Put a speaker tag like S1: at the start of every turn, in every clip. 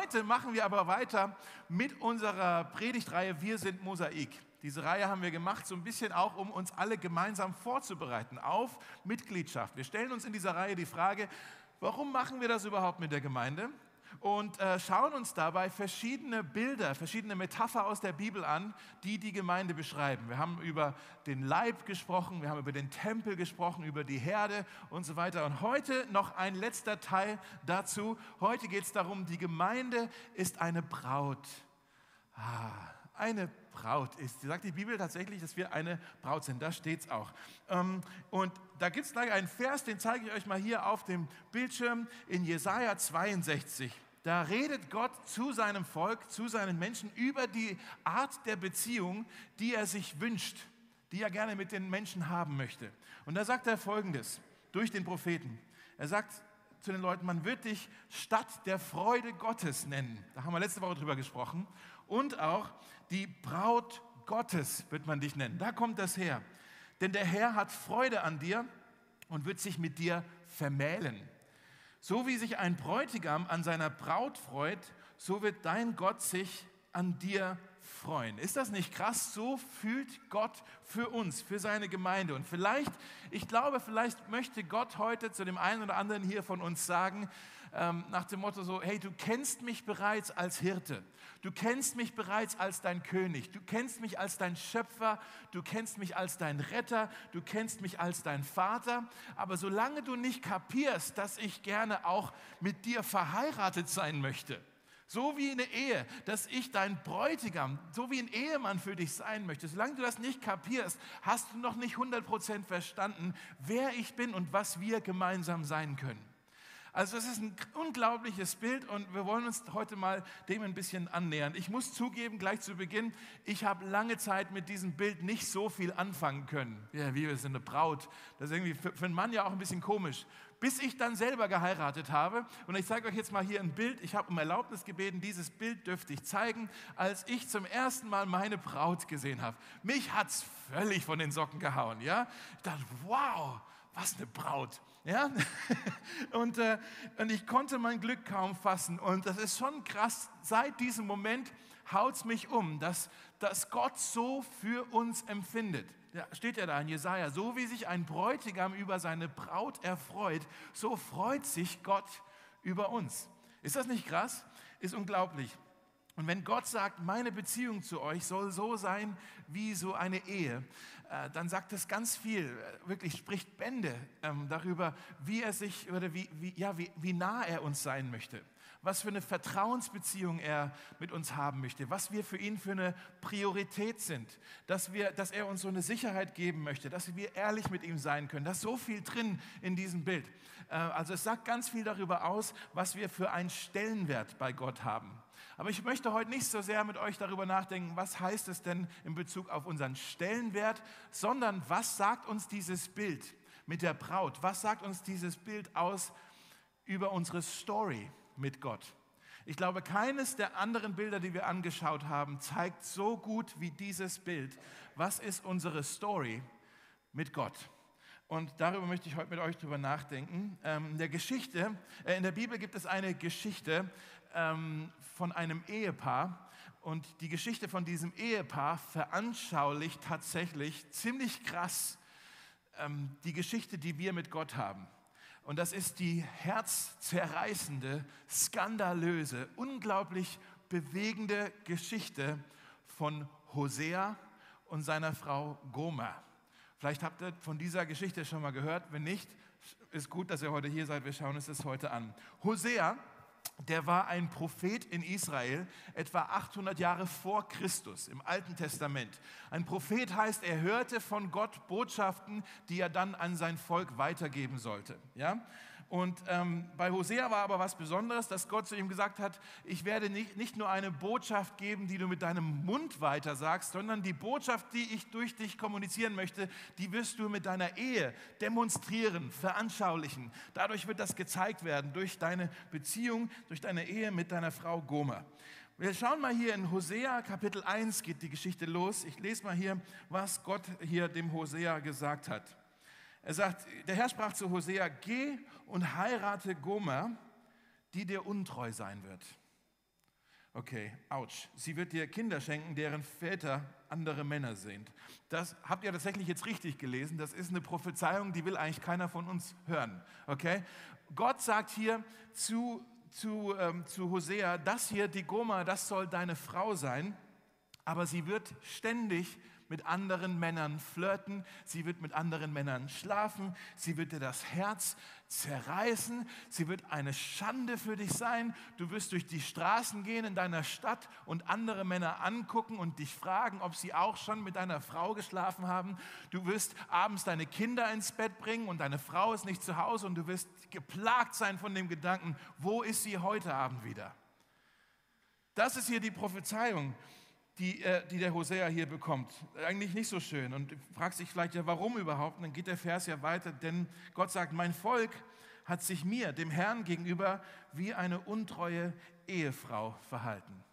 S1: heute machen wir aber weiter mit unserer Predigtreihe Wir sind Mosaik. Diese Reihe haben wir gemacht, so ein bisschen auch, um uns alle gemeinsam vorzubereiten auf Mitgliedschaft. Wir stellen uns in dieser Reihe die Frage, warum machen wir das überhaupt mit der Gemeinde? Und äh, schauen uns dabei verschiedene Bilder, verschiedene Metapher aus der Bibel an, die die Gemeinde beschreiben. Wir haben über den Leib gesprochen, wir haben über den Tempel gesprochen, über die Herde und so weiter. Und heute noch ein letzter Teil dazu. Heute geht es darum, die Gemeinde ist eine Braut. Ah, eine Braut ist. Sie sagt die Bibel tatsächlich, dass wir eine Braut sind. Da steht es auch. Ähm, und da gibt es gleich einen Vers, den zeige ich euch mal hier auf dem Bildschirm in Jesaja 62. Da redet Gott zu seinem Volk, zu seinen Menschen über die Art der Beziehung, die er sich wünscht, die er gerne mit den Menschen haben möchte. Und da sagt er folgendes durch den Propheten. Er sagt zu den Leuten, man wird dich Stadt der Freude Gottes nennen. Da haben wir letzte Woche drüber gesprochen. Und auch die Braut Gottes wird man dich nennen. Da kommt das her. Denn der Herr hat Freude an dir und wird sich mit dir vermählen. So wie sich ein Bräutigam an seiner Braut freut, so wird dein Gott sich an dir freuen. Ist das nicht krass? So fühlt Gott für uns, für seine Gemeinde. Und vielleicht, ich glaube, vielleicht möchte Gott heute zu dem einen oder anderen hier von uns sagen, ähm, nach dem Motto so, hey, du kennst mich bereits als Hirte, du kennst mich bereits als dein König, du kennst mich als dein Schöpfer, du kennst mich als dein Retter, du kennst mich als dein Vater, aber solange du nicht kapierst, dass ich gerne auch mit dir verheiratet sein möchte, so wie eine Ehe, dass ich dein Bräutigam, so wie ein Ehemann für dich sein möchte. Solange du das nicht kapierst, hast du noch nicht 100% verstanden, wer ich bin und was wir gemeinsam sein können. Also es ist ein unglaubliches Bild und wir wollen uns heute mal dem ein bisschen annähern. Ich muss zugeben, gleich zu Beginn, ich habe lange Zeit mit diesem Bild nicht so viel anfangen können. Ja, wie wir sind eine Braut. Das ist irgendwie für, für einen Mann ja auch ein bisschen komisch. Bis ich dann selber geheiratet habe. Und ich zeige euch jetzt mal hier ein Bild. Ich habe um Erlaubnis gebeten, dieses Bild dürfte ich zeigen, als ich zum ersten Mal meine Braut gesehen habe. Mich hat es völlig von den Socken gehauen. Ja? Ich dachte, wow, was eine Braut. Ja? Und, äh, und ich konnte mein Glück kaum fassen. Und das ist schon krass. Seit diesem Moment haut es mich um, dass, dass Gott so für uns empfindet. Ja, steht ja da in Jesaja, so wie sich ein Bräutigam über seine Braut erfreut, so freut sich Gott über uns. Ist das nicht krass? Ist unglaublich. Und wenn Gott sagt, meine Beziehung zu euch soll so sein wie so eine Ehe, dann sagt es ganz viel, äh, wirklich spricht Bände ähm, darüber, wie er sich oder wie, wie, ja, wie, wie nah er uns sein möchte, was für eine Vertrauensbeziehung er mit uns haben möchte, was wir für ihn für eine Priorität sind, dass, wir, dass er uns so eine Sicherheit geben möchte, dass wir ehrlich mit ihm sein können. Da ist so viel drin in diesem Bild. Äh, also es sagt ganz viel darüber aus, was wir für einen Stellenwert bei Gott haben. Aber ich möchte heute nicht so sehr mit euch darüber nachdenken, was heißt es denn in Bezug auf unseren Stellenwert, sondern was sagt uns dieses Bild mit der Braut? Was sagt uns dieses Bild aus über unsere Story mit Gott? Ich glaube, keines der anderen Bilder, die wir angeschaut haben, zeigt so gut wie dieses Bild, was ist unsere Story mit Gott. Und darüber möchte ich heute mit euch drüber nachdenken. Ähm, in der Geschichte, äh, in der Bibel gibt es eine Geschichte, ähm, von einem Ehepaar. Und die Geschichte von diesem Ehepaar veranschaulicht tatsächlich ziemlich krass ähm, die Geschichte, die wir mit Gott haben. Und das ist die herzzerreißende, skandalöse, unglaublich bewegende Geschichte von Hosea und seiner Frau Gomer. Vielleicht habt ihr von dieser Geschichte schon mal gehört. Wenn nicht, ist gut, dass ihr heute hier seid. Wir schauen uns das heute an. Hosea der war ein Prophet in Israel, etwa 800 Jahre vor Christus im Alten Testament. Ein Prophet heißt, er hörte von Gott Botschaften, die er dann an sein Volk weitergeben sollte. Ja? Und ähm, bei Hosea war aber was Besonderes, dass Gott zu ihm gesagt hat, ich werde nicht, nicht nur eine Botschaft geben, die du mit deinem Mund weiter sagst, sondern die Botschaft, die ich durch dich kommunizieren möchte, die wirst du mit deiner Ehe demonstrieren, veranschaulichen. Dadurch wird das gezeigt werden, durch deine Beziehung, durch deine Ehe mit deiner Frau Gomer. Wir schauen mal hier in Hosea, Kapitel 1 geht die Geschichte los. Ich lese mal hier, was Gott hier dem Hosea gesagt hat. Er sagt, der Herr sprach zu Hosea, geh und heirate Gomer, die dir untreu sein wird. Okay, ouch. Sie wird dir Kinder schenken, deren Väter andere Männer sind. Das habt ihr tatsächlich jetzt richtig gelesen. Das ist eine Prophezeiung, die will eigentlich keiner von uns hören. Okay? Gott sagt hier zu, zu, ähm, zu Hosea, das hier, die Goma, das soll deine Frau sein, aber sie wird ständig mit anderen Männern flirten, sie wird mit anderen Männern schlafen, sie wird dir das Herz zerreißen, sie wird eine Schande für dich sein, du wirst durch die Straßen gehen in deiner Stadt und andere Männer angucken und dich fragen, ob sie auch schon mit deiner Frau geschlafen haben, du wirst abends deine Kinder ins Bett bringen und deine Frau ist nicht zu Hause und du wirst geplagt sein von dem Gedanken, wo ist sie heute Abend wieder? Das ist hier die Prophezeiung die, äh, die der Hosea hier bekommt. Eigentlich nicht so schön. Und du fragst sich vielleicht ja, warum überhaupt? Und dann geht der Vers ja weiter, denn Gott sagt, mein Volk hat sich mir, dem Herrn gegenüber, wie eine untreue Ehefrau verhalten.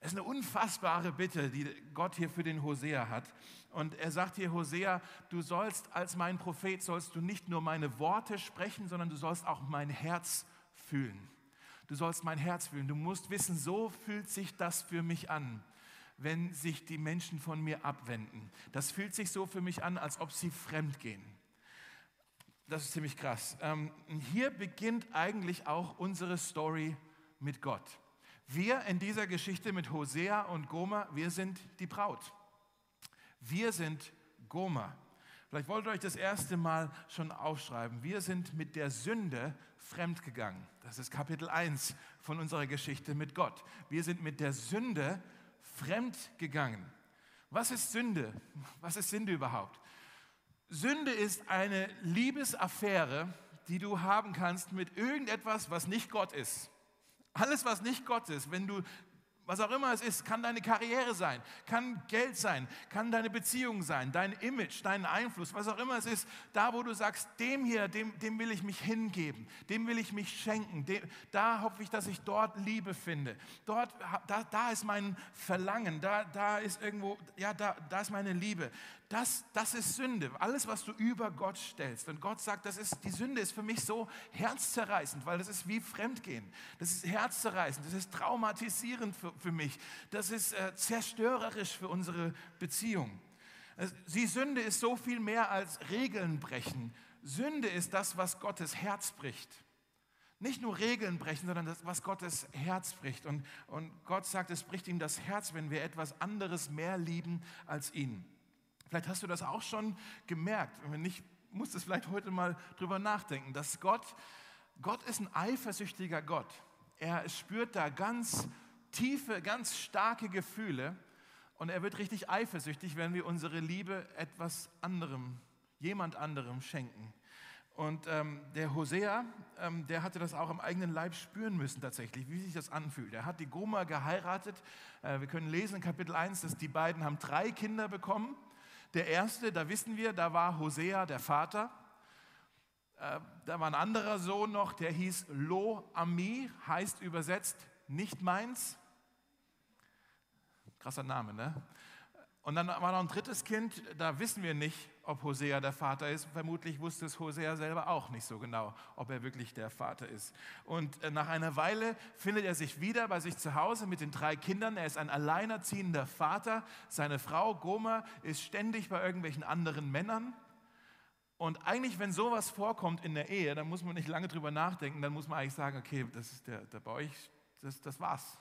S1: Es ist eine unfassbare Bitte, die Gott hier für den Hosea hat. Und er sagt hier, Hosea, du sollst als mein Prophet, sollst du nicht nur meine Worte sprechen, sondern du sollst auch mein Herz fühlen. Du sollst mein Herz fühlen. Du musst wissen, so fühlt sich das für mich an wenn sich die Menschen von mir abwenden. Das fühlt sich so für mich an, als ob sie fremd gehen. Das ist ziemlich krass. Ähm, hier beginnt eigentlich auch unsere Story mit Gott. Wir in dieser Geschichte mit Hosea und Goma, wir sind die Braut. Wir sind Goma. Vielleicht wollt ihr euch das erste Mal schon aufschreiben. Wir sind mit der Sünde fremdgegangen. Das ist Kapitel 1 von unserer Geschichte mit Gott. Wir sind mit der Sünde fremd gegangen. Was ist Sünde? Was ist Sünde überhaupt? Sünde ist eine Liebesaffäre, die du haben kannst mit irgendetwas, was nicht Gott ist. Alles, was nicht Gott ist, wenn du was auch immer es ist, kann deine Karriere sein, kann Geld sein, kann deine Beziehung sein, dein Image, dein Einfluss, was auch immer es ist, da wo du sagst, dem hier, dem, dem will ich mich hingeben, dem will ich mich schenken, dem, da hoffe ich, dass ich dort Liebe finde. Dort, da, da ist mein Verlangen, da, da ist irgendwo, ja, da, da ist meine Liebe. Das, das ist Sünde. Alles, was du über Gott stellst. Und Gott sagt, das ist, die Sünde ist für mich so herzzerreißend, weil das ist wie Fremdgehen. Das ist herzzerreißend, das ist traumatisierend für, für mich. Das ist äh, zerstörerisch für unsere Beziehung. Die Sünde ist so viel mehr als Regeln brechen. Sünde ist das, was Gottes Herz bricht. Nicht nur Regeln brechen, sondern das, was Gottes Herz bricht. Und, und Gott sagt, es bricht ihm das Herz, wenn wir etwas anderes mehr lieben als ihn. Vielleicht hast du das auch schon gemerkt. Wenn nicht, musst du es vielleicht heute mal drüber nachdenken, dass Gott, Gott ist ein eifersüchtiger Gott. Er spürt da ganz tiefe, ganz starke Gefühle und er wird richtig eifersüchtig, wenn wir unsere Liebe etwas anderem, jemand anderem schenken. Und ähm, der Hosea, ähm, der hatte das auch im eigenen Leib spüren müssen tatsächlich, wie sich das anfühlt. Er hat die Goma geheiratet. Äh, wir können lesen in Kapitel 1, dass die beiden haben drei Kinder bekommen. Der erste, da wissen wir, da war Hosea der Vater. Äh, da war ein anderer Sohn noch, der hieß Lo Ami, heißt übersetzt nicht meins. Krasser Name, ne? Und dann war noch ein drittes Kind, da wissen wir nicht, ob Hosea der Vater ist. Vermutlich wusste es Hosea selber auch nicht so genau, ob er wirklich der Vater ist. Und äh, nach einer Weile findet er sich wieder bei sich zu Hause mit den drei Kindern. Er ist ein alleinerziehender Vater. Seine Frau Goma ist ständig bei irgendwelchen anderen Männern. Und eigentlich, wenn sowas vorkommt in der Ehe, dann muss man nicht lange drüber nachdenken. Dann muss man eigentlich sagen, okay, das ist der, der bei euch, das, das war's.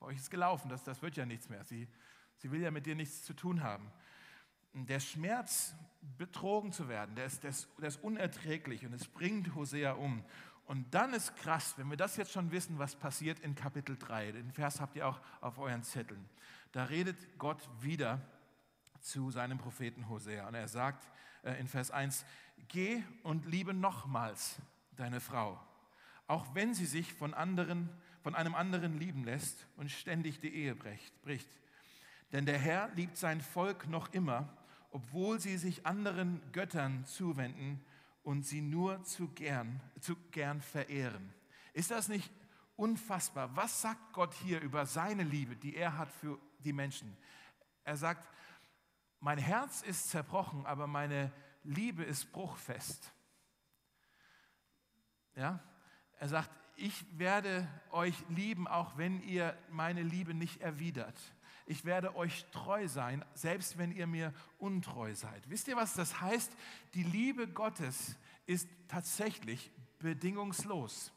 S1: Bei euch ist gelaufen, das, das wird ja nichts mehr. Sie, sie will ja mit dir nichts zu tun haben. Der Schmerz, betrogen zu werden, der ist, der, ist, der ist unerträglich und es bringt Hosea um. Und dann ist krass, wenn wir das jetzt schon wissen, was passiert in Kapitel 3. Den Vers habt ihr auch auf euren Zetteln. Da redet Gott wieder zu seinem Propheten Hosea. Und er sagt äh, in Vers 1, geh und liebe nochmals deine Frau, auch wenn sie sich von anderen von einem anderen lieben lässt und ständig die Ehe bricht. Denn der Herr liebt sein Volk noch immer, obwohl sie sich anderen Göttern zuwenden und sie nur zu gern, zu gern verehren. Ist das nicht unfassbar? Was sagt Gott hier über seine Liebe, die er hat für die Menschen? Er sagt, mein Herz ist zerbrochen, aber meine Liebe ist bruchfest. Ja? Er sagt, ich werde euch lieben, auch wenn ihr meine Liebe nicht erwidert. Ich werde euch treu sein, selbst wenn ihr mir untreu seid. Wisst ihr, was das heißt? Die Liebe Gottes ist tatsächlich bedingungslos.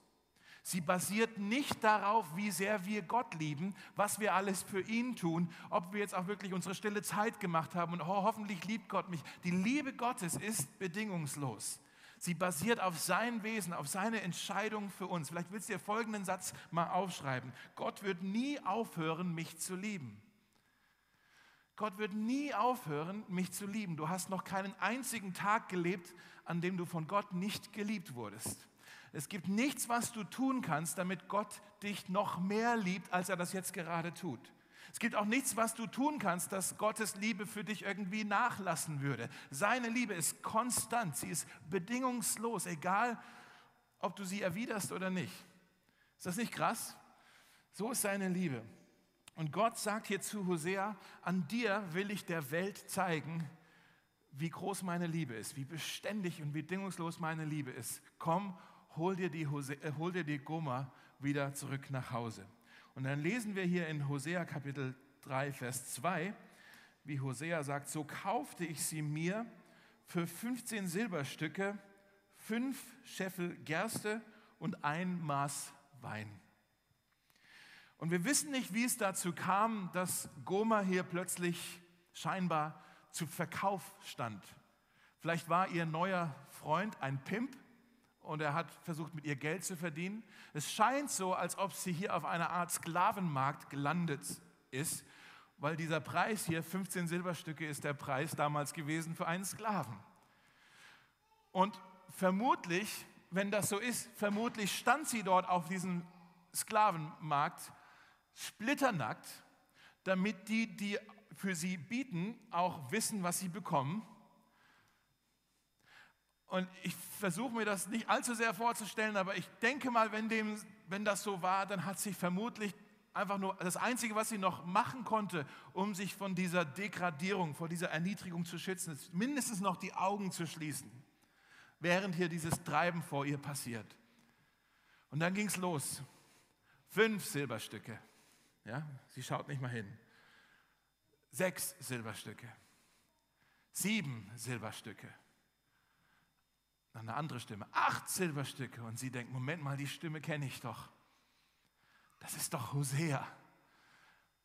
S1: Sie basiert nicht darauf, wie sehr wir Gott lieben, was wir alles für ihn tun, ob wir jetzt auch wirklich unsere stille Zeit gemacht haben und oh, hoffentlich liebt Gott mich. Die Liebe Gottes ist bedingungslos. Sie basiert auf sein Wesen, auf seine Entscheidung für uns. Vielleicht willst du dir folgenden Satz mal aufschreiben. Gott wird nie aufhören, mich zu lieben. Gott wird nie aufhören, mich zu lieben. Du hast noch keinen einzigen Tag gelebt, an dem du von Gott nicht geliebt wurdest. Es gibt nichts, was du tun kannst, damit Gott dich noch mehr liebt, als er das jetzt gerade tut. Es gibt auch nichts, was du tun kannst, dass Gottes Liebe für dich irgendwie nachlassen würde. Seine Liebe ist konstant, sie ist bedingungslos, egal ob du sie erwiderst oder nicht. Ist das nicht krass? So ist seine Liebe. Und Gott sagt hier zu Hosea, an dir will ich der Welt zeigen, wie groß meine Liebe ist, wie beständig und bedingungslos meine Liebe ist. Komm, hol dir die, Hosea, äh, hol dir die Goma wieder zurück nach Hause. Und dann lesen wir hier in Hosea Kapitel 3, Vers 2, wie Hosea sagt, so kaufte ich sie mir für 15 Silberstücke, fünf Scheffel Gerste und ein Maß Wein. Und wir wissen nicht, wie es dazu kam, dass Goma hier plötzlich scheinbar zu Verkauf stand. Vielleicht war ihr neuer Freund ein Pimp und er hat versucht, mit ihr Geld zu verdienen. Es scheint so, als ob sie hier auf einer Art Sklavenmarkt gelandet ist, weil dieser Preis hier, 15 Silberstücke, ist der Preis damals gewesen für einen Sklaven. Und vermutlich, wenn das so ist, vermutlich stand sie dort auf diesem Sklavenmarkt splitternackt, damit die, die für sie bieten, auch wissen, was sie bekommen. Und ich versuche mir das nicht allzu sehr vorzustellen, aber ich denke mal, wenn, dem, wenn das so war, dann hat sich vermutlich einfach nur das Einzige, was sie noch machen konnte, um sich von dieser Degradierung, vor dieser Erniedrigung zu schützen, ist mindestens noch die Augen zu schließen, während hier dieses Treiben vor ihr passiert. Und dann ging es los. Fünf Silberstücke. Ja, sie schaut nicht mal hin. Sechs Silberstücke. Sieben Silberstücke. Dann eine andere Stimme. Acht Silberstücke. Und sie denkt, Moment mal, die Stimme kenne ich doch. Das ist doch Hosea.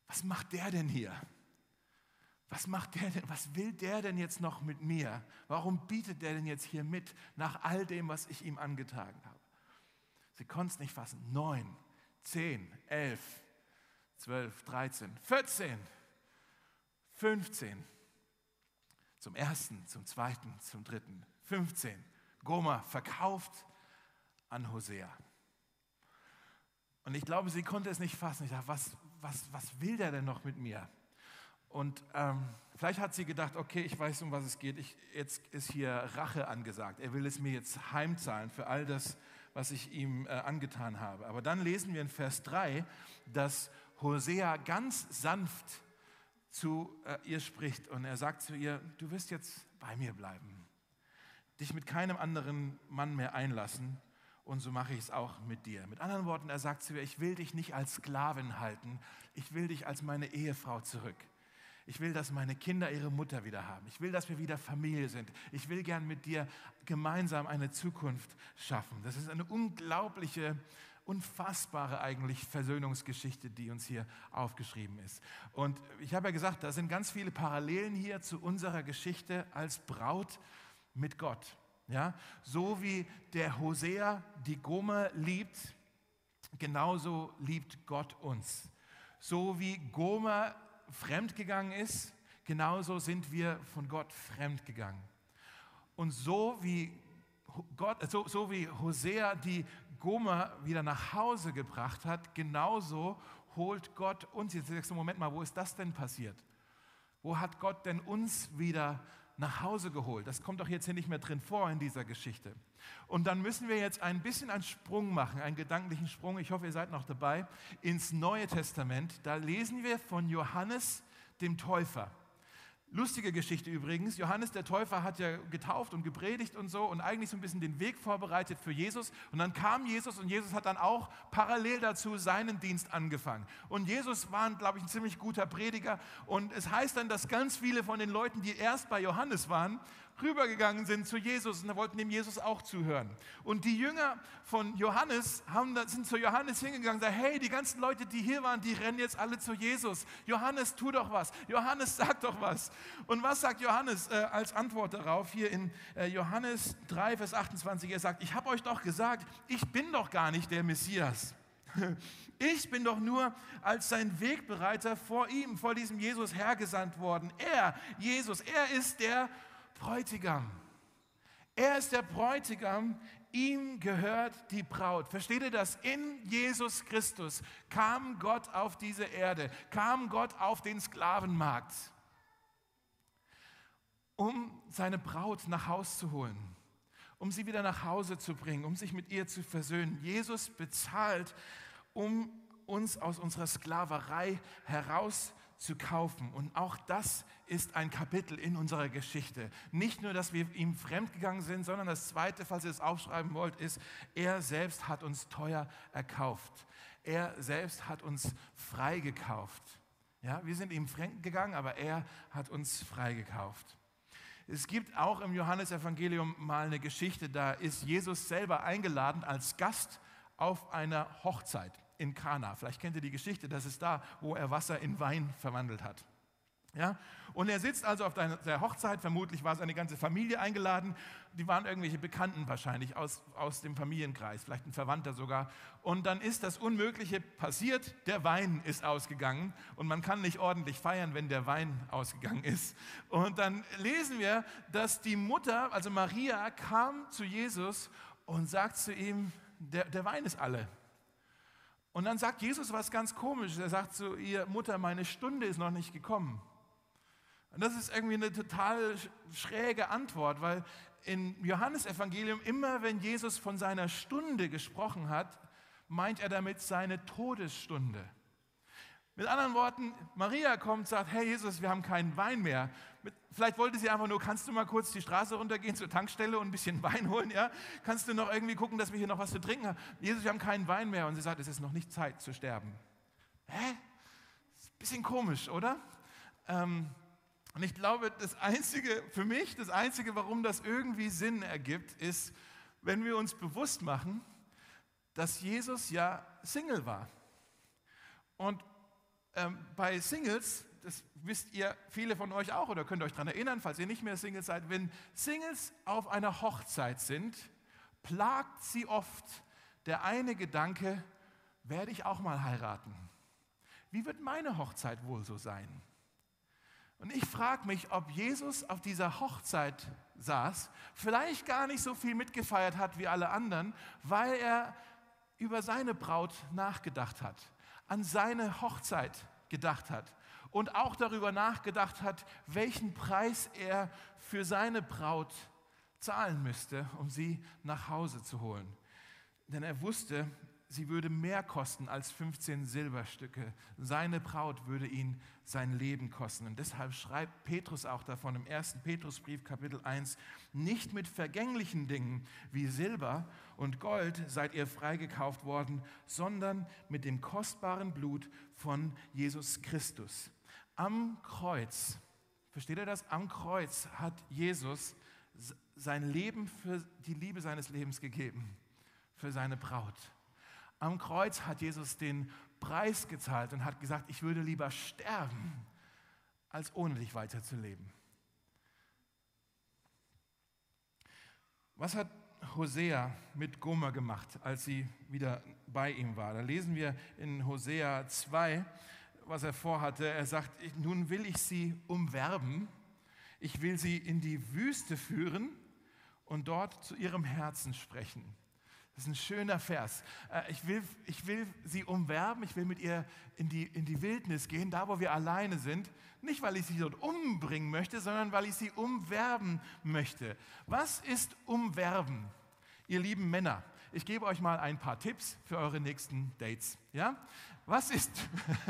S1: Was macht der denn hier? Was macht der denn? Was will der denn jetzt noch mit mir? Warum bietet der denn jetzt hier mit nach all dem, was ich ihm angetragen habe? Sie konnte es nicht fassen. Neun, zehn, elf, 12, 13, 14, 15. Zum ersten, zum zweiten, zum dritten, 15. Goma verkauft an Hosea. Und ich glaube, sie konnte es nicht fassen. Ich dachte, was, was, was will der denn noch mit mir? Und ähm, vielleicht hat sie gedacht, okay, ich weiß, um was es geht. Ich, jetzt ist hier Rache angesagt. Er will es mir jetzt heimzahlen für all das, was ich ihm äh, angetan habe. Aber dann lesen wir in Vers 3, dass Hosea ganz sanft zu äh, ihr spricht und er sagt zu ihr, du wirst jetzt bei mir bleiben, dich mit keinem anderen Mann mehr einlassen und so mache ich es auch mit dir. Mit anderen Worten, er sagt zu ihr, ich will dich nicht als Sklavin halten, ich will dich als meine Ehefrau zurück. Ich will, dass meine Kinder ihre Mutter wieder haben. Ich will, dass wir wieder Familie sind. Ich will gern mit dir gemeinsam eine Zukunft schaffen. Das ist eine unglaubliche unfassbare eigentlich Versöhnungsgeschichte, die uns hier aufgeschrieben ist. Und ich habe ja gesagt, da sind ganz viele Parallelen hier zu unserer Geschichte als Braut mit Gott. Ja, so wie der Hosea die Gomer liebt, genauso liebt Gott uns. So wie Gomer fremdgegangen ist, genauso sind wir von Gott fremdgegangen. Und so wie Gott, so, so wie Hosea die Gomer wieder nach Hause gebracht hat, genauso holt Gott uns. Jetzt sagst du, Moment mal, wo ist das denn passiert? Wo hat Gott denn uns wieder nach Hause geholt? Das kommt doch jetzt hier nicht mehr drin vor in dieser Geschichte. Und dann müssen wir jetzt ein bisschen einen Sprung machen, einen gedanklichen Sprung. Ich hoffe, ihr seid noch dabei. Ins Neue Testament. Da lesen wir von Johannes dem Täufer. Lustige Geschichte übrigens. Johannes der Täufer hat ja getauft und gepredigt und so und eigentlich so ein bisschen den Weg vorbereitet für Jesus. Und dann kam Jesus und Jesus hat dann auch parallel dazu seinen Dienst angefangen. Und Jesus war, glaube ich, ein ziemlich guter Prediger. Und es heißt dann, dass ganz viele von den Leuten, die erst bei Johannes waren, rübergegangen sind zu Jesus und wollten dem Jesus auch zuhören. Und die Jünger von Johannes haben, sind zu Johannes hingegangen und sagen, hey, die ganzen Leute, die hier waren, die rennen jetzt alle zu Jesus. Johannes, tu doch was. Johannes, sag doch was. Und was sagt Johannes äh, als Antwort darauf? Hier in äh, Johannes 3, Vers 28, er sagt, ich habe euch doch gesagt, ich bin doch gar nicht der Messias. Ich bin doch nur als sein Wegbereiter vor ihm, vor diesem Jesus hergesandt worden. Er, Jesus, er ist der Bräutigam. Er ist der Bräutigam, ihm gehört die Braut. Versteht ihr das? In Jesus Christus kam Gott auf diese Erde, kam Gott auf den Sklavenmarkt, um seine Braut nach Haus zu holen, um sie wieder nach Hause zu bringen, um sich mit ihr zu versöhnen. Jesus bezahlt, um uns aus unserer Sklaverei herauszuholen zu kaufen. Und auch das ist ein Kapitel in unserer Geschichte. Nicht nur, dass wir ihm fremdgegangen sind, sondern das Zweite, falls ihr es aufschreiben wollt, ist, er selbst hat uns teuer erkauft. Er selbst hat uns freigekauft. Ja, wir sind ihm fremdgegangen, aber er hat uns freigekauft. Es gibt auch im Johannesevangelium mal eine Geschichte, da ist Jesus selber eingeladen als Gast auf einer Hochzeit in Kana. Vielleicht kennt ihr die Geschichte, das ist da, wo er Wasser in Wein verwandelt hat. Ja? Und er sitzt also auf der Hochzeit, vermutlich war seine ganze Familie eingeladen, die waren irgendwelche Bekannten wahrscheinlich aus, aus dem Familienkreis, vielleicht ein Verwandter sogar. Und dann ist das Unmögliche passiert, der Wein ist ausgegangen und man kann nicht ordentlich feiern, wenn der Wein ausgegangen ist. Und dann lesen wir, dass die Mutter, also Maria, kam zu Jesus und sagt zu ihm, der, der Wein ist alle. Und dann sagt Jesus was ganz Komisches. Er sagt zu ihr, Mutter, meine Stunde ist noch nicht gekommen. Und das ist irgendwie eine total schräge Antwort, weil im Johannesevangelium immer, wenn Jesus von seiner Stunde gesprochen hat, meint er damit seine Todesstunde. Mit anderen Worten, Maria kommt und sagt, hey Jesus, wir haben keinen Wein mehr. Vielleicht wollte sie einfach nur, kannst du mal kurz die Straße runtergehen zur Tankstelle und ein bisschen Wein holen? Ja? Kannst du noch irgendwie gucken, dass wir hier noch was zu trinken haben? Jesus, wir haben keinen Wein mehr. Und sie sagt, es ist noch nicht Zeit zu sterben. Hä? Ist ein bisschen komisch, oder? Ähm, und ich glaube, das Einzige, für mich, das Einzige, warum das irgendwie Sinn ergibt, ist, wenn wir uns bewusst machen, dass Jesus ja Single war. Und ähm, bei Singles, das wisst ihr viele von euch auch oder könnt euch daran erinnern, falls ihr nicht mehr Singles seid, wenn Singles auf einer Hochzeit sind, plagt sie oft der eine Gedanke, werde ich auch mal heiraten? Wie wird meine Hochzeit wohl so sein? Und ich frage mich, ob Jesus auf dieser Hochzeit saß, vielleicht gar nicht so viel mitgefeiert hat wie alle anderen, weil er über seine Braut nachgedacht hat an seine Hochzeit gedacht hat und auch darüber nachgedacht hat, welchen Preis er für seine Braut zahlen müsste, um sie nach Hause zu holen. Denn er wusste, sie würde mehr kosten als 15 Silberstücke. Seine Braut würde ihn sein Leben kosten. Und deshalb schreibt Petrus auch davon im 1. Petrusbrief Kapitel 1, nicht mit vergänglichen Dingen wie Silber und Gold seid ihr freigekauft worden, sondern mit dem kostbaren Blut von Jesus Christus. Am Kreuz, versteht ihr das? Am Kreuz hat Jesus sein Leben für die Liebe seines Lebens gegeben, für seine Braut. Am Kreuz hat Jesus den Preis gezahlt und hat gesagt, ich würde lieber sterben, als ohne dich weiterzuleben. Was hat Hosea mit Gomer gemacht, als sie wieder bei ihm war? Da lesen wir in Hosea 2, was er vorhatte. Er sagt, nun will ich sie umwerben, ich will sie in die Wüste führen und dort zu ihrem Herzen sprechen. Das ist ein schöner Vers. Äh, ich will, ich will sie umwerben, ich will mit ihr in die, in die Wildnis gehen, da wo wir alleine sind. Nicht, weil ich sie dort umbringen möchte, sondern weil ich sie umwerben möchte. Was ist umwerben? Ihr lieben Männer, ich gebe euch mal ein paar Tipps für eure nächsten Dates. Ja? Was, ist,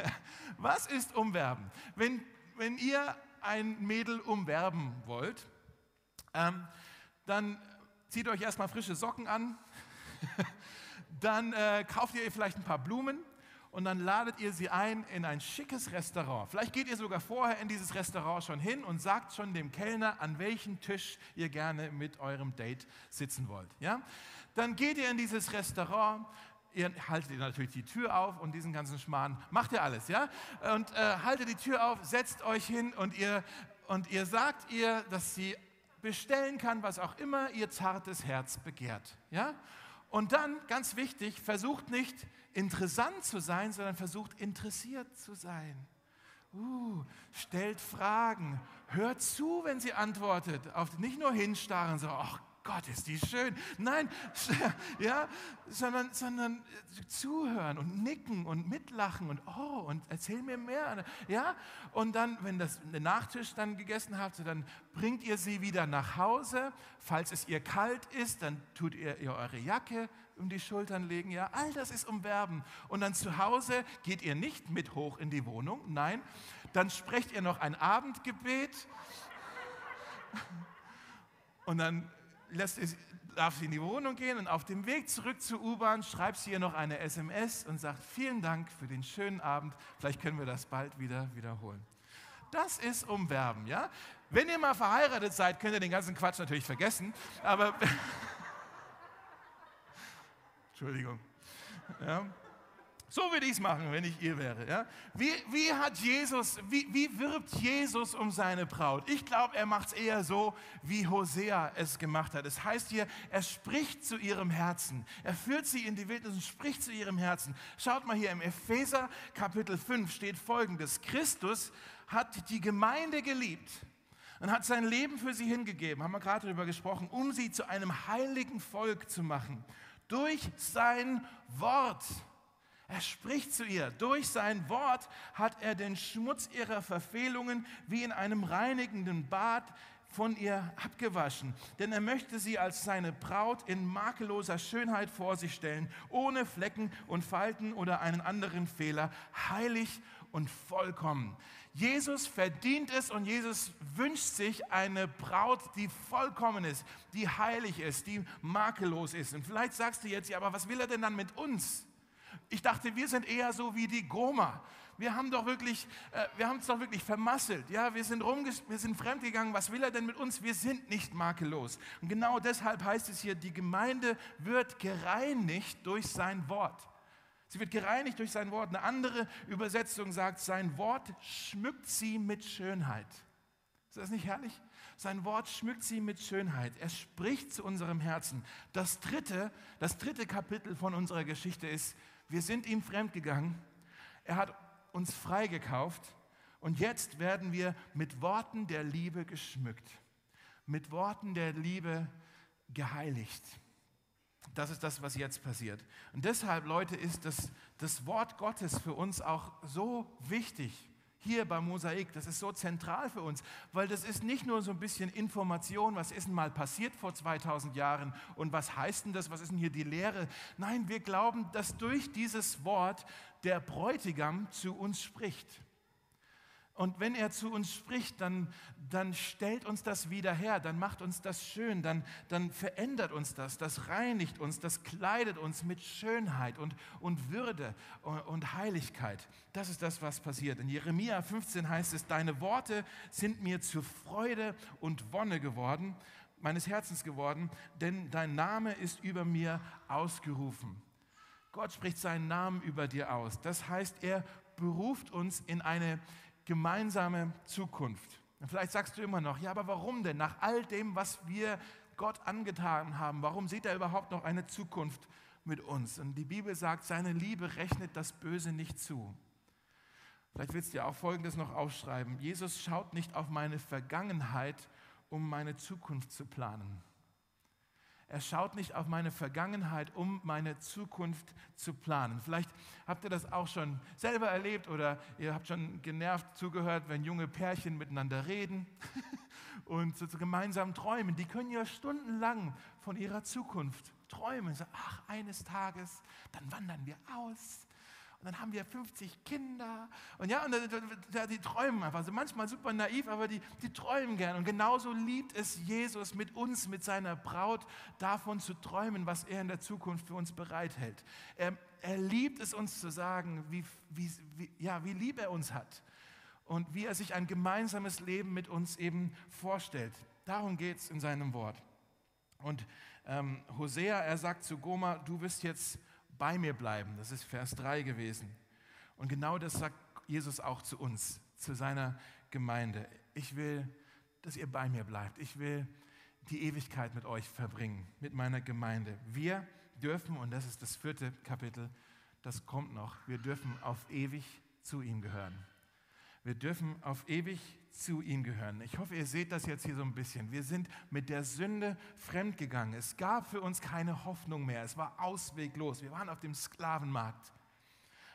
S1: was ist umwerben? Wenn, wenn ihr ein Mädel umwerben wollt, ähm, dann zieht euch erstmal frische Socken an, dann äh, kauft ihr vielleicht ein paar Blumen und dann ladet ihr sie ein in ein schickes Restaurant. Vielleicht geht ihr sogar vorher in dieses Restaurant schon hin und sagt schon dem Kellner, an welchem Tisch ihr gerne mit eurem Date sitzen wollt. Ja? Dann geht ihr in dieses Restaurant, ihr haltet ihr natürlich die Tür auf und diesen ganzen Schmarrn macht ihr alles, ja? Und äh, haltet die Tür auf, setzt euch hin und ihr, und ihr sagt ihr, dass sie bestellen kann, was auch immer ihr zartes Herz begehrt, ja? Und dann, ganz wichtig, versucht nicht interessant zu sein, sondern versucht interessiert zu sein. Uh, stellt Fragen, hört zu, wenn sie antwortet, auf, nicht nur hinstarren, so, ach Gott, ist die schön. Nein, ja, sondern, sondern zuhören und nicken und mitlachen und oh, und erzähl mir mehr. Ja, und dann, wenn das den Nachtisch dann gegessen habt, dann bringt ihr sie wieder nach Hause. Falls es ihr kalt ist, dann tut ihr, ihr eure Jacke um die Schultern legen. Ja, all das ist umwerben. Und dann zu Hause geht ihr nicht mit hoch in die Wohnung. Nein, dann sprecht ihr noch ein Abendgebet. Und dann lässt darf sie in die Wohnung gehen und auf dem Weg zurück zur U-Bahn schreibt sie ihr noch eine SMS und sagt, vielen Dank für den schönen Abend, vielleicht können wir das bald wieder wiederholen. Das ist Umwerben, ja? Wenn ihr mal verheiratet seid, könnt ihr den ganzen Quatsch natürlich vergessen, aber... Entschuldigung. Ja? So würde ich es machen, wenn ich ihr wäre. Ja? Wie, wie, hat Jesus, wie, wie wirbt Jesus um seine Braut? Ich glaube, er macht es eher so, wie Hosea es gemacht hat. Es heißt hier, er spricht zu ihrem Herzen. Er führt sie in die Wildnis und spricht zu ihrem Herzen. Schaut mal hier im Epheser Kapitel 5 steht folgendes. Christus hat die Gemeinde geliebt und hat sein Leben für sie hingegeben, haben wir gerade darüber gesprochen, um sie zu einem heiligen Volk zu machen. Durch sein Wort er spricht zu ihr. Durch sein Wort hat er den Schmutz ihrer Verfehlungen wie in einem reinigenden Bad von ihr abgewaschen. Denn er möchte sie als seine Braut in makelloser Schönheit vor sich stellen, ohne Flecken und Falten oder einen anderen Fehler, heilig und vollkommen. Jesus verdient es und Jesus wünscht sich eine Braut, die vollkommen ist, die heilig ist, die makellos ist. Und vielleicht sagst du jetzt, ja, aber was will er denn dann mit uns? Ich dachte, wir sind eher so wie die Goma. Wir haben doch wirklich, äh, wir haben es doch wirklich vermasselt. Ja, wir sind rumges wir sind fremdgegangen. Was will er denn mit uns? Wir sind nicht makellos. Und genau deshalb heißt es hier, die Gemeinde wird gereinigt durch sein Wort. Sie wird gereinigt durch sein Wort. Eine andere Übersetzung sagt, sein Wort schmückt sie mit Schönheit. Ist das nicht herrlich? Sein Wort schmückt sie mit Schönheit. Er spricht zu unserem Herzen. Das dritte, das dritte Kapitel von unserer Geschichte ist, wir sind ihm fremdgegangen. Er hat uns freigekauft. Und jetzt werden wir mit Worten der Liebe geschmückt. Mit Worten der Liebe geheiligt. Das ist das, was jetzt passiert. Und deshalb, Leute, ist das, das Wort Gottes für uns auch so wichtig hier beim Mosaik, das ist so zentral für uns, weil das ist nicht nur so ein bisschen Information, was ist denn mal passiert vor 2000 Jahren und was heißt denn das, was ist denn hier die Lehre. Nein, wir glauben, dass durch dieses Wort der Bräutigam zu uns spricht. Und wenn er zu uns spricht, dann, dann stellt uns das wieder her, dann macht uns das schön, dann, dann verändert uns das, das reinigt uns, das kleidet uns mit Schönheit und, und Würde und, und Heiligkeit. Das ist das, was passiert. In Jeremia 15 heißt es, deine Worte sind mir zu Freude und Wonne geworden, meines Herzens geworden, denn dein Name ist über mir ausgerufen. Gott spricht seinen Namen über dir aus. Das heißt, er beruft uns in eine gemeinsame Zukunft. Vielleicht sagst du immer noch, ja, aber warum denn? Nach all dem, was wir Gott angetan haben, warum sieht er überhaupt noch eine Zukunft mit uns? Und die Bibel sagt, seine Liebe rechnet das Böse nicht zu. Vielleicht willst du ja auch Folgendes noch aufschreiben. Jesus schaut nicht auf meine Vergangenheit, um meine Zukunft zu planen. Er schaut nicht auf meine Vergangenheit, um meine Zukunft zu planen. Vielleicht habt ihr das auch schon selber erlebt oder ihr habt schon genervt zugehört, wenn junge Pärchen miteinander reden und so, gemeinsam träumen. Die können ja stundenlang von ihrer Zukunft träumen. So, ach, eines Tages, dann wandern wir aus Und dann haben wir 50 Kinder. Und ja, und die träumen einfach. Also manchmal super naiv, aber die, die träumen gern. Und genauso liebt es Jesus mit uns, mit seiner Braut, davon zu träumen, was er in der Zukunft für uns bereithält. Er, er liebt es uns zu sagen, wie, wie, wie, ja, wie lieb er uns hat und wie er sich ein gemeinsames Leben mit uns eben vorstellt. Darum geht es in seinem Wort. Und ähm, Hosea, er sagt zu Goma, du wirst jetzt bei mir bleiben. Das ist Vers 3 gewesen. Und genau das sagt Jesus auch zu uns, zu seiner Gemeinde. Ich will, dass ihr bei mir bleibt. Ich will die Ewigkeit mit euch verbringen, mit meiner Gemeinde. Wir dürfen, und das ist das vierte Kapitel, das kommt noch, wir dürfen auf ewig zu ihm gehören. Wir dürfen auf ewig zu ihm gehören. Ich hoffe, ihr seht das jetzt hier so ein bisschen. Wir sind mit der Sünde fremdgegangen. Es gab für uns keine Hoffnung mehr. Es war ausweglos. Wir waren auf dem Sklavenmarkt.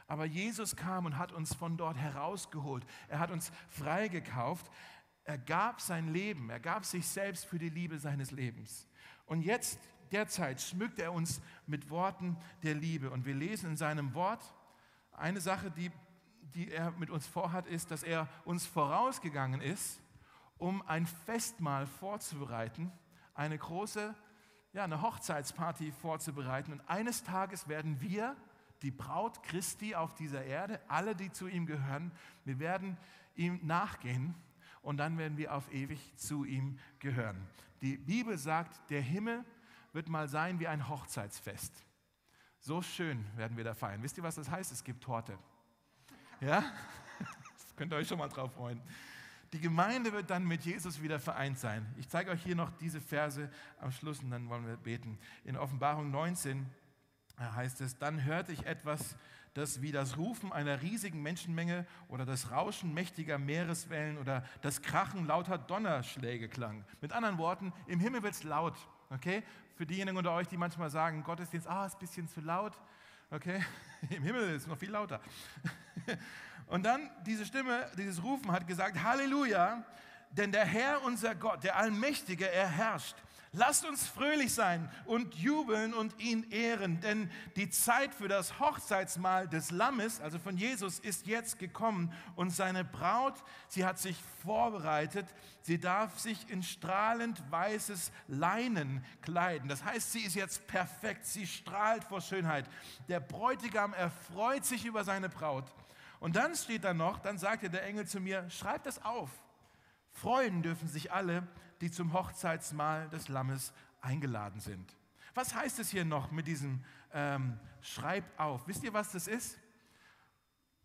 S1: Aber Jesus kam und hat uns von dort herausgeholt. Er hat uns freigekauft. Er gab sein Leben. Er gab sich selbst für die Liebe seines Lebens. Und jetzt, derzeit, schmückt er uns mit Worten der Liebe. Und wir lesen in seinem Wort eine Sache, die die er mit uns vorhat, ist, dass er uns vorausgegangen ist, um ein Festmahl vorzubereiten, eine große, ja, eine Hochzeitsparty vorzubereiten. Und eines Tages werden wir, die Braut Christi auf dieser Erde, alle, die zu ihm gehören, wir werden ihm nachgehen und dann werden wir auf ewig zu ihm gehören. Die Bibel sagt, der Himmel wird mal sein wie ein Hochzeitsfest. So schön werden wir da feiern. Wisst ihr, was das heißt? Es gibt Torte. Ja? Das könnt ihr euch schon mal drauf freuen. Die Gemeinde wird dann mit Jesus wieder vereint sein. Ich zeige euch hier noch diese Verse am Schluss und dann wollen wir beten. In Offenbarung 19 heißt es, dann hörte ich etwas, das wie das Rufen einer riesigen Menschenmenge oder das Rauschen mächtiger Meereswellen oder das Krachen lauter Donnerschläge klang. Mit anderen Worten, im Himmel wird es laut. Okay? Für diejenigen unter euch, die manchmal sagen, Gottesdienst, ah, ist ein bisschen zu laut. Okay? Im Himmel ist es noch viel lauter. Und dann diese Stimme, dieses Rufen hat gesagt, Halleluja, denn der Herr, unser Gott, der Allmächtige, er herrscht. Lasst uns fröhlich sein und jubeln und ihn ehren, denn die Zeit für das Hochzeitsmahl des Lammes, also von Jesus, ist jetzt gekommen und seine Braut, sie hat sich vorbereitet, sie darf sich in strahlend weißes Leinen kleiden. Das heißt, sie ist jetzt perfekt, sie strahlt vor Schönheit. Der Bräutigam erfreut sich über seine Braut. Und dann steht da noch, dann sagte der Engel zu mir, schreib das auf. Freuen dürfen sich alle, die zum Hochzeitsmahl des Lammes eingeladen sind. Was heißt es hier noch mit diesem ähm, Schreib auf? Wisst ihr, was das ist?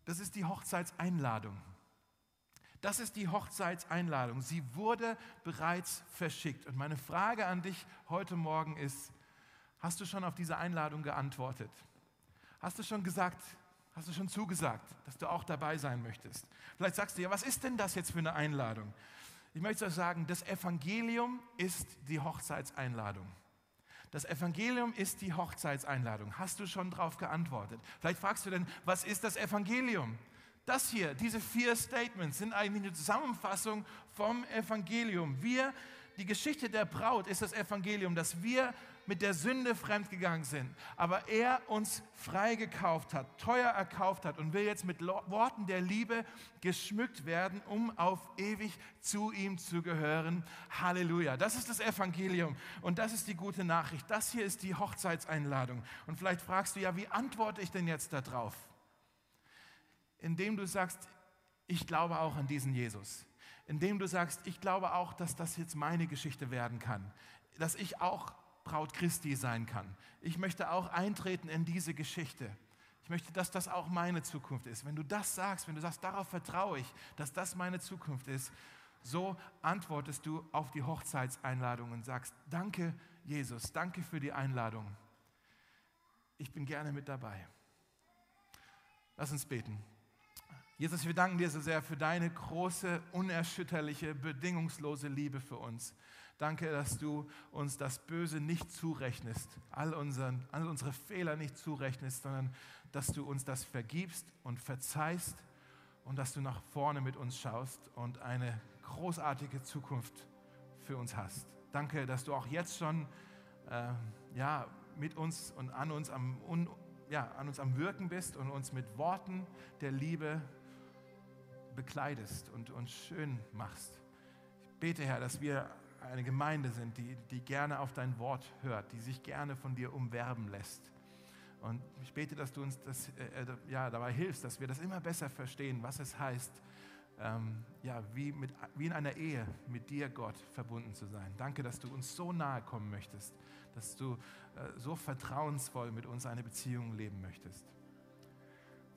S1: Das ist die Hochzeitseinladung. Das ist die Hochzeitseinladung. Sie wurde bereits verschickt. Und meine Frage an dich heute Morgen ist, hast du schon auf diese Einladung geantwortet? Hast du schon gesagt, hast du schon zugesagt, dass du auch dabei sein möchtest? Vielleicht sagst du ja, was ist denn das jetzt für eine Einladung? Ich möchte euch sagen, das Evangelium ist die Hochzeitseinladung. Das Evangelium ist die Hochzeitseinladung. Hast du schon darauf geantwortet? Vielleicht fragst du denn, was ist das Evangelium? Das hier, diese vier Statements sind eigentlich eine Zusammenfassung vom Evangelium. Wir, die Geschichte der Braut ist das Evangelium, dass wir mit der Sünde fremdgegangen sind, aber er uns freigekauft hat, teuer erkauft hat und will jetzt mit Worten der Liebe geschmückt werden, um auf ewig zu ihm zu gehören. Halleluja. Das ist das Evangelium und das ist die gute Nachricht. Das hier ist die Hochzeitseinladung. Und vielleicht fragst du ja, wie antworte ich denn jetzt darauf? Indem du sagst, ich glaube auch an diesen Jesus indem du sagst, ich glaube auch, dass das jetzt meine Geschichte werden kann, dass ich auch Braut Christi sein kann. Ich möchte auch eintreten in diese Geschichte. Ich möchte, dass das auch meine Zukunft ist. Wenn du das sagst, wenn du sagst, darauf vertraue ich, dass das meine Zukunft ist, so antwortest du auf die Hochzeitseinladung und sagst, danke Jesus, danke für die Einladung. Ich bin gerne mit dabei. Lass uns beten. Jesus, wir danken dir so sehr für deine große, unerschütterliche, bedingungslose Liebe für uns. Danke, dass du uns das Böse nicht zurechnest, all, unseren, all unsere Fehler nicht zurechnest, sondern dass du uns das vergibst und verzeihst und dass du nach vorne mit uns schaust und eine großartige Zukunft für uns hast. Danke, dass du auch jetzt schon äh, ja, mit uns und an uns am ja, an uns am Wirken bist und uns mit Worten der Liebe bekleidest und uns schön machst. Ich bete, Herr, dass wir eine Gemeinde sind, die, die gerne auf dein Wort hört, die sich gerne von dir umwerben lässt. Und ich bete, dass du uns das, äh, äh, ja, dabei hilfst, dass wir das immer besser verstehen, was es heißt, ähm, ja, wie, mit, wie in einer Ehe mit dir, Gott, verbunden zu sein. Danke, dass du uns so nahe kommen möchtest, dass du äh, so vertrauensvoll mit uns eine Beziehung leben möchtest.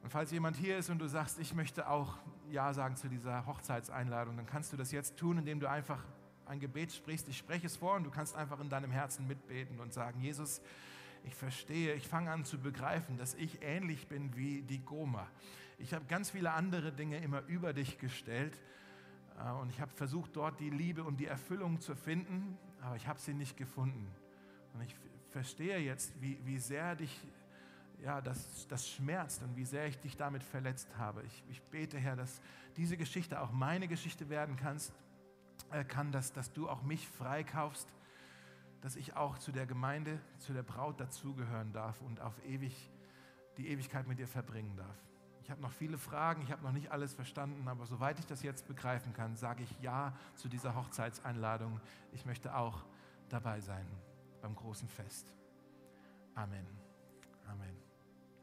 S1: Und falls jemand hier ist und du sagst, ich möchte auch Ja sagen zu dieser Hochzeitseinladung, dann kannst du das jetzt tun, indem du einfach ein Gebet sprichst. Ich spreche es vor und du kannst einfach in deinem Herzen mitbeten und sagen, Jesus, ich verstehe, ich fange an zu begreifen, dass ich ähnlich bin wie die Goma. Ich habe ganz viele andere Dinge immer über dich gestellt äh, und ich habe versucht, dort die Liebe und die Erfüllung zu finden, aber ich habe sie nicht gefunden. Und ich verstehe jetzt, wie, wie sehr dich ja, das, das schmerzt und wie sehr ich dich damit verletzt habe. Ich, ich bete, Herr, dass diese Geschichte auch meine Geschichte werden kannst, kann, dass, dass du auch mich freikaufst, dass ich auch zu der Gemeinde, zu der Braut dazugehören darf und auf ewig die Ewigkeit mit dir verbringen darf. Ich habe noch viele Fragen, ich habe noch nicht alles verstanden, aber soweit ich das jetzt begreifen kann, sage ich Ja zu dieser Hochzeitseinladung. Ich möchte auch dabei sein beim großen Fest. Amen. Amen.